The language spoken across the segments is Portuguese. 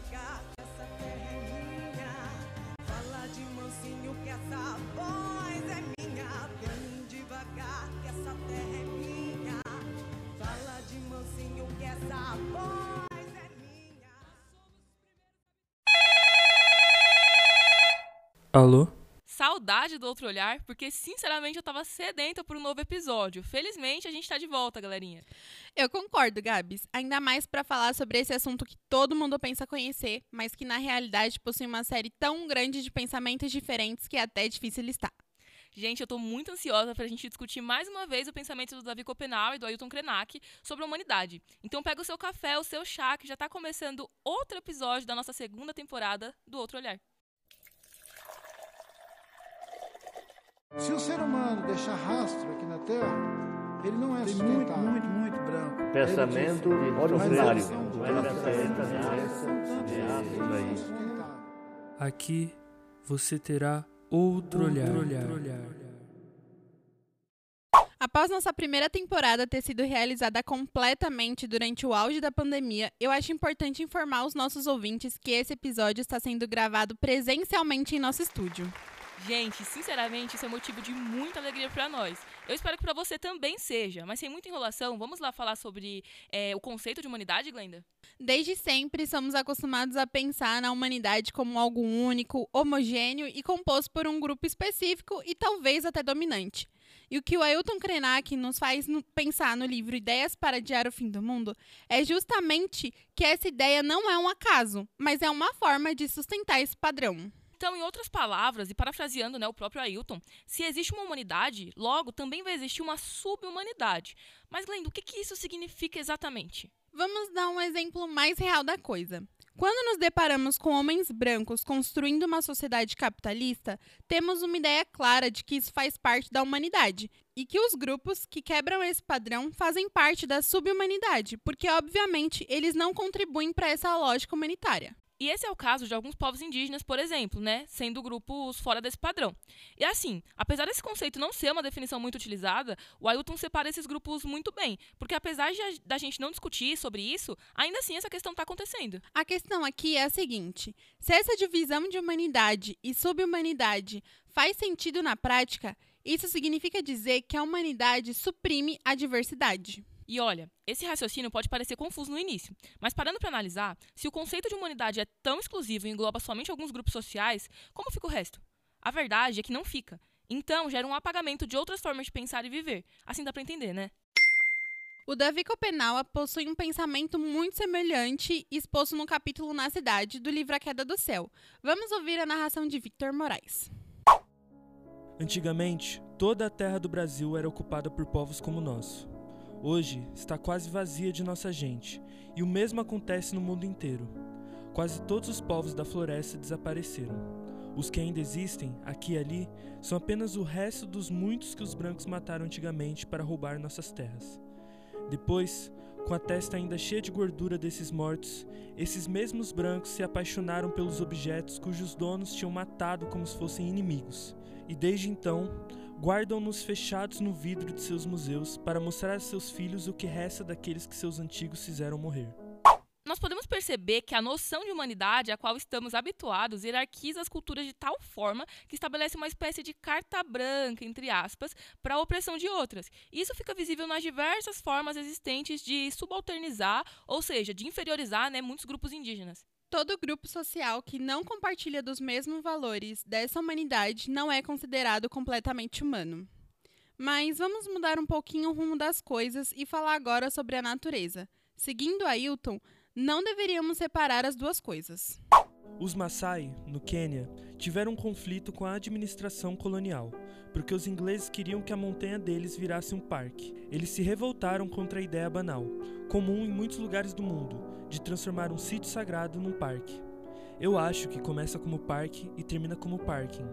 devagar, que essa terra é minha. Fala de mansinho que essa voz é minha. Devagar, que essa terra é minha. Fala de mansinho que essa voz é. Alô? Saudade do outro olhar, porque sinceramente eu tava sedenta por um novo episódio. Felizmente a gente tá de volta, galerinha. Eu concordo, Gabs. Ainda mais para falar sobre esse assunto que todo mundo pensa conhecer, mas que na realidade possui uma série tão grande de pensamentos diferentes que é até difícil listar. Gente, eu tô muito ansiosa pra gente discutir mais uma vez o pensamento do Davi Copenau e do Ailton Krenak sobre a humanidade. Então pega o seu café, o seu chá, que já tá começando outro episódio da nossa segunda temporada do Outro Olhar. Se o ser humano deixar rastro aqui na Terra, ele não é Tem muito, muito, muito branco. Pensamento é de isso aí. Sustentável. Aqui você terá outro, olhar. Após nossa primeira temporada ter sido realizada completamente durante o auge da pandemia, eu acho importante informar os nossos ouvintes que esse episódio está sendo gravado presencialmente em nosso estúdio. Gente, sinceramente, isso é motivo de muita alegria pra nós. Eu espero que pra você também seja, mas sem muita enrolação, vamos lá falar sobre é, o conceito de humanidade, Glenda? Desde sempre somos acostumados a pensar na humanidade como algo único, homogêneo e composto por um grupo específico e talvez até dominante. E o que o Ailton Krenak nos faz no- pensar no livro Ideias para Adiar o Fim do Mundo é justamente que essa ideia não é um acaso, mas é uma forma de sustentar esse padrão. Então, em outras palavras, e parafraseando né, o próprio Ailton, se existe uma humanidade, logo também vai existir uma subhumanidade. Mas, Glenda, o que, que isso significa exatamente? Vamos dar um exemplo mais real da coisa. Quando nos deparamos com homens brancos construindo uma sociedade capitalista, temos uma ideia clara de que isso faz parte da humanidade e que os grupos que quebram esse padrão fazem parte da subhumanidade, porque obviamente eles não contribuem para essa lógica humanitária. E esse é o caso de alguns povos indígenas, por exemplo, né, sendo grupos fora desse padrão. E assim, apesar desse conceito não ser uma definição muito utilizada, o Ailton separa esses grupos muito bem, porque apesar de da gente não discutir sobre isso, ainda assim essa questão está acontecendo. A questão aqui é a seguinte: se essa divisão de humanidade e subhumanidade faz sentido na prática, isso significa dizer que a humanidade suprime a diversidade. E olha, esse raciocínio pode parecer confuso no início, mas parando para analisar, se o conceito de humanidade é tão exclusivo e engloba somente alguns grupos sociais, como fica o resto? A verdade é que não fica. Então, gera um apagamento de outras formas de pensar e viver. Assim dá para entender, né? O Davi Copenaua possui um pensamento muito semelhante exposto no capítulo Na Cidade do livro A Queda do Céu. Vamos ouvir a narração de Victor Moraes. Antigamente, toda a terra do Brasil era ocupada por povos como o nosso. Hoje está quase vazia de nossa gente, e o mesmo acontece no mundo inteiro. Quase todos os povos da floresta desapareceram. Os que ainda existem, aqui e ali, são apenas o resto dos muitos que os brancos mataram antigamente para roubar nossas terras. Depois, com a testa ainda cheia de gordura desses mortos, esses mesmos brancos se apaixonaram pelos objetos cujos donos tinham matado como se fossem inimigos. E desde então, guardam-nos fechados no vidro de seus museus para mostrar a seus filhos o que resta daqueles que seus antigos fizeram morrer. Nós podemos perceber que a noção de humanidade a qual estamos habituados hierarquiza as culturas de tal forma que estabelece uma espécie de carta branca, entre aspas, para a opressão de outras. Isso fica visível nas diversas formas existentes de subalternizar, ou seja, de inferiorizar né, muitos grupos indígenas. Todo grupo social que não compartilha dos mesmos valores dessa humanidade não é considerado completamente humano. Mas vamos mudar um pouquinho o rumo das coisas e falar agora sobre a natureza. Seguindo Ailton, não deveríamos separar as duas coisas. Os Maasai, no Quênia, tiveram um conflito com a administração colonial, porque os ingleses queriam que a montanha deles virasse um parque. Eles se revoltaram contra a ideia banal, comum em muitos lugares do mundo, de transformar um sítio sagrado num parque. Eu acho que começa como parque e termina como parking,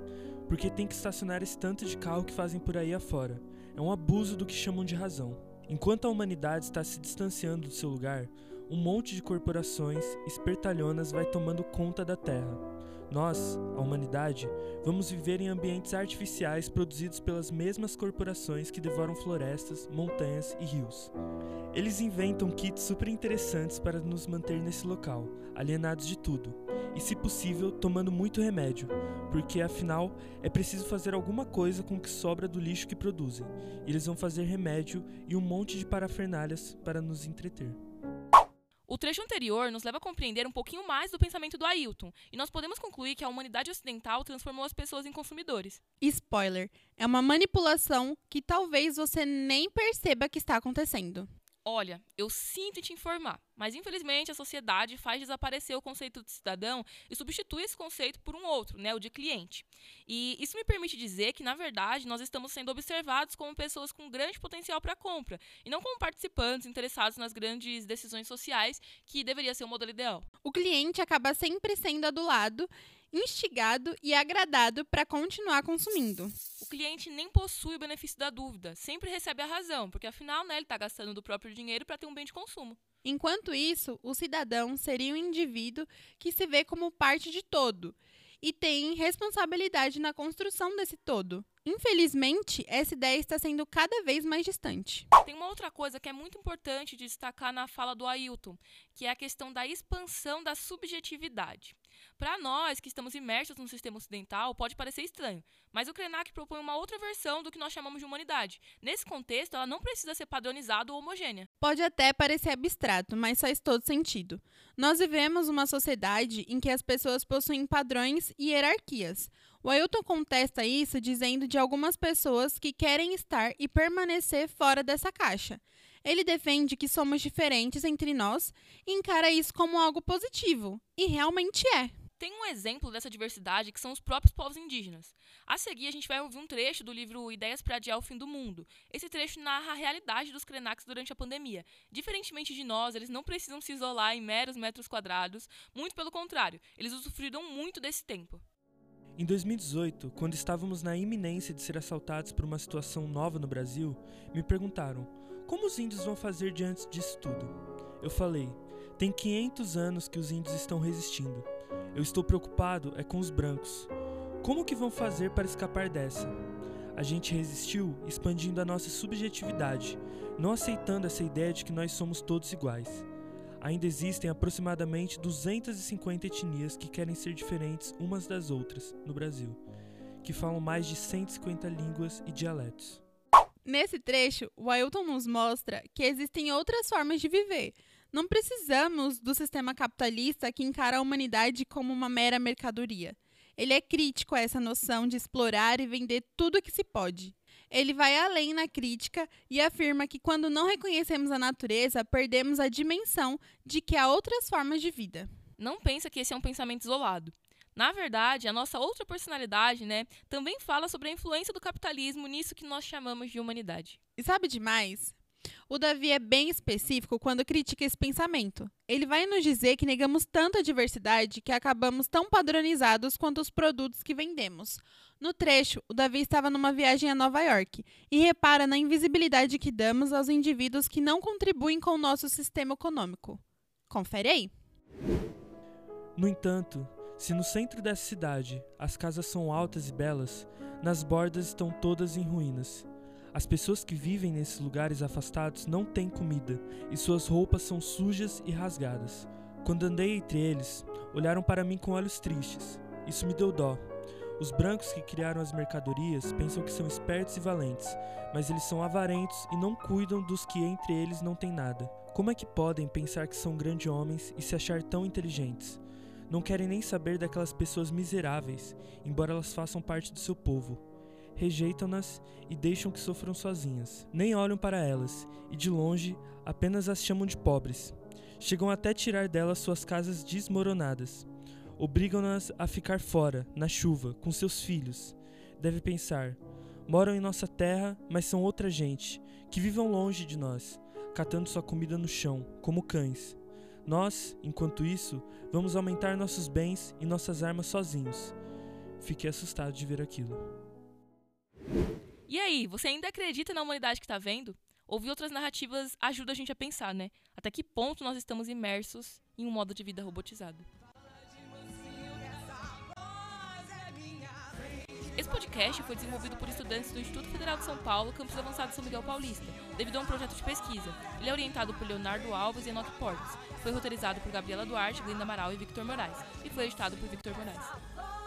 porque tem que estacionar esse tanto de carro que fazem por aí afora. É um abuso do que chamam de razão. Enquanto a humanidade está se distanciando do seu lugar, um monte de corporações espertalhonas vai tomando conta da Terra. Nós, a humanidade, vamos viver em ambientes artificiais produzidos pelas mesmas corporações que devoram florestas, montanhas e rios. Eles inventam kits super interessantes para nos manter nesse local, alienados de tudo, e, se possível, tomando muito remédio, porque afinal é preciso fazer alguma coisa com o que sobra do lixo que produzem. Eles vão fazer remédio e um monte de parafernálias para nos entreter. O trecho anterior nos leva a compreender um pouquinho mais do pensamento do Ailton, e nós podemos concluir que a humanidade ocidental transformou as pessoas em consumidores. Spoiler: é uma manipulação que talvez você nem perceba que está acontecendo. Olha, eu sinto te informar, mas infelizmente a sociedade faz desaparecer o conceito de cidadão e substitui esse conceito por um outro, né, o de cliente. E isso me permite dizer que, na verdade, nós estamos sendo observados como pessoas com grande potencial para compra e não como participantes interessados nas grandes decisões sociais, que deveria ser o modelo ideal. O cliente acaba sempre sendo adulado instigado e agradado para continuar consumindo. O cliente nem possui o benefício da dúvida, sempre recebe a razão, porque afinal né, ele está gastando do próprio dinheiro para ter um bem de consumo. Enquanto isso, o cidadão seria um indivíduo que se vê como parte de todo e tem responsabilidade na construção desse todo. Infelizmente, essa ideia está sendo cada vez mais distante. Tem uma outra coisa que é muito importante de destacar na fala do Ailton, que é a questão da expansão da subjetividade. Para nós que estamos imersos no sistema ocidental, pode parecer estranho, mas o Krenak propõe uma outra versão do que nós chamamos de humanidade. Nesse contexto, ela não precisa ser padronizada ou homogênea. Pode até parecer abstrato, mas faz todo sentido. Nós vivemos uma sociedade em que as pessoas possuem padrões e hierarquias. O Ailton contesta isso dizendo de algumas pessoas que querem estar e permanecer fora dessa caixa. Ele defende que somos diferentes entre nós e encara isso como algo positivo, e realmente é. Tem um exemplo dessa diversidade que são os próprios povos indígenas. A seguir, a gente vai ouvir um trecho do livro Ideias para Adiar o Fim do Mundo. Esse trecho narra a realidade dos Krenaks durante a pandemia. Diferentemente de nós, eles não precisam se isolar em meros metros quadrados, muito pelo contrário, eles usufruíram muito desse tempo. Em 2018, quando estávamos na iminência de ser assaltados por uma situação nova no Brasil, me perguntaram: como os índios vão fazer diante disso tudo? Eu falei: tem 500 anos que os índios estão resistindo. Eu estou preocupado é com os brancos. Como que vão fazer para escapar dessa? A gente resistiu expandindo a nossa subjetividade, não aceitando essa ideia de que nós somos todos iguais. Ainda existem aproximadamente 250 etnias que querem ser diferentes umas das outras no Brasil, que falam mais de 150 línguas e dialetos. Nesse trecho, o Ailton nos mostra que existem outras formas de viver, não precisamos do sistema capitalista que encara a humanidade como uma mera mercadoria. Ele é crítico a essa noção de explorar e vender tudo o que se pode. Ele vai além na crítica e afirma que quando não reconhecemos a natureza, perdemos a dimensão de que há outras formas de vida. Não pensa que esse é um pensamento isolado. Na verdade, a nossa outra personalidade, né, também fala sobre a influência do capitalismo nisso que nós chamamos de humanidade. E sabe demais? O Davi é bem específico quando critica esse pensamento. Ele vai nos dizer que negamos tanta diversidade que acabamos tão padronizados quanto os produtos que vendemos. No trecho, o Davi estava numa viagem a Nova York e repara na invisibilidade que damos aos indivíduos que não contribuem com o nosso sistema econômico. Confere aí. No entanto, se no centro dessa cidade as casas são altas e belas, nas bordas estão todas em ruínas as pessoas que vivem nesses lugares afastados não têm comida e suas roupas são sujas e rasgadas. Quando andei entre eles, olharam para mim com olhos tristes. Isso me deu dó. Os brancos que criaram as mercadorias pensam que são espertos e valentes, mas eles são avarentos e não cuidam dos que entre eles não têm nada. Como é que podem pensar que são grandes homens e se achar tão inteligentes? Não querem nem saber daquelas pessoas miseráveis, embora elas façam parte do seu povo rejeitam-nas e deixam que sofram sozinhas. Nem olham para elas e de longe apenas as chamam de pobres. Chegam até tirar delas suas casas desmoronadas. Obrigam-nas a ficar fora, na chuva, com seus filhos. Deve pensar: moram em nossa terra, mas são outra gente, que vivem longe de nós, catando sua comida no chão, como cães. Nós, enquanto isso, vamos aumentar nossos bens e nossas armas sozinhos. Fiquei assustado de ver aquilo. E aí, você ainda acredita na humanidade que está vendo? Ouvir outras narrativas ajuda a gente a pensar, né? Até que ponto nós estamos imersos em um modo de vida robotizado. Esse podcast foi desenvolvido por estudantes do Instituto Federal de São Paulo, Campus Avançado São Miguel Paulista, devido a um projeto de pesquisa. Ele é orientado por Leonardo Alves e Enoque Portes. Foi roteirizado por Gabriela Duarte, Glinda Amaral e Victor Moraes. E foi editado por Victor Moraes.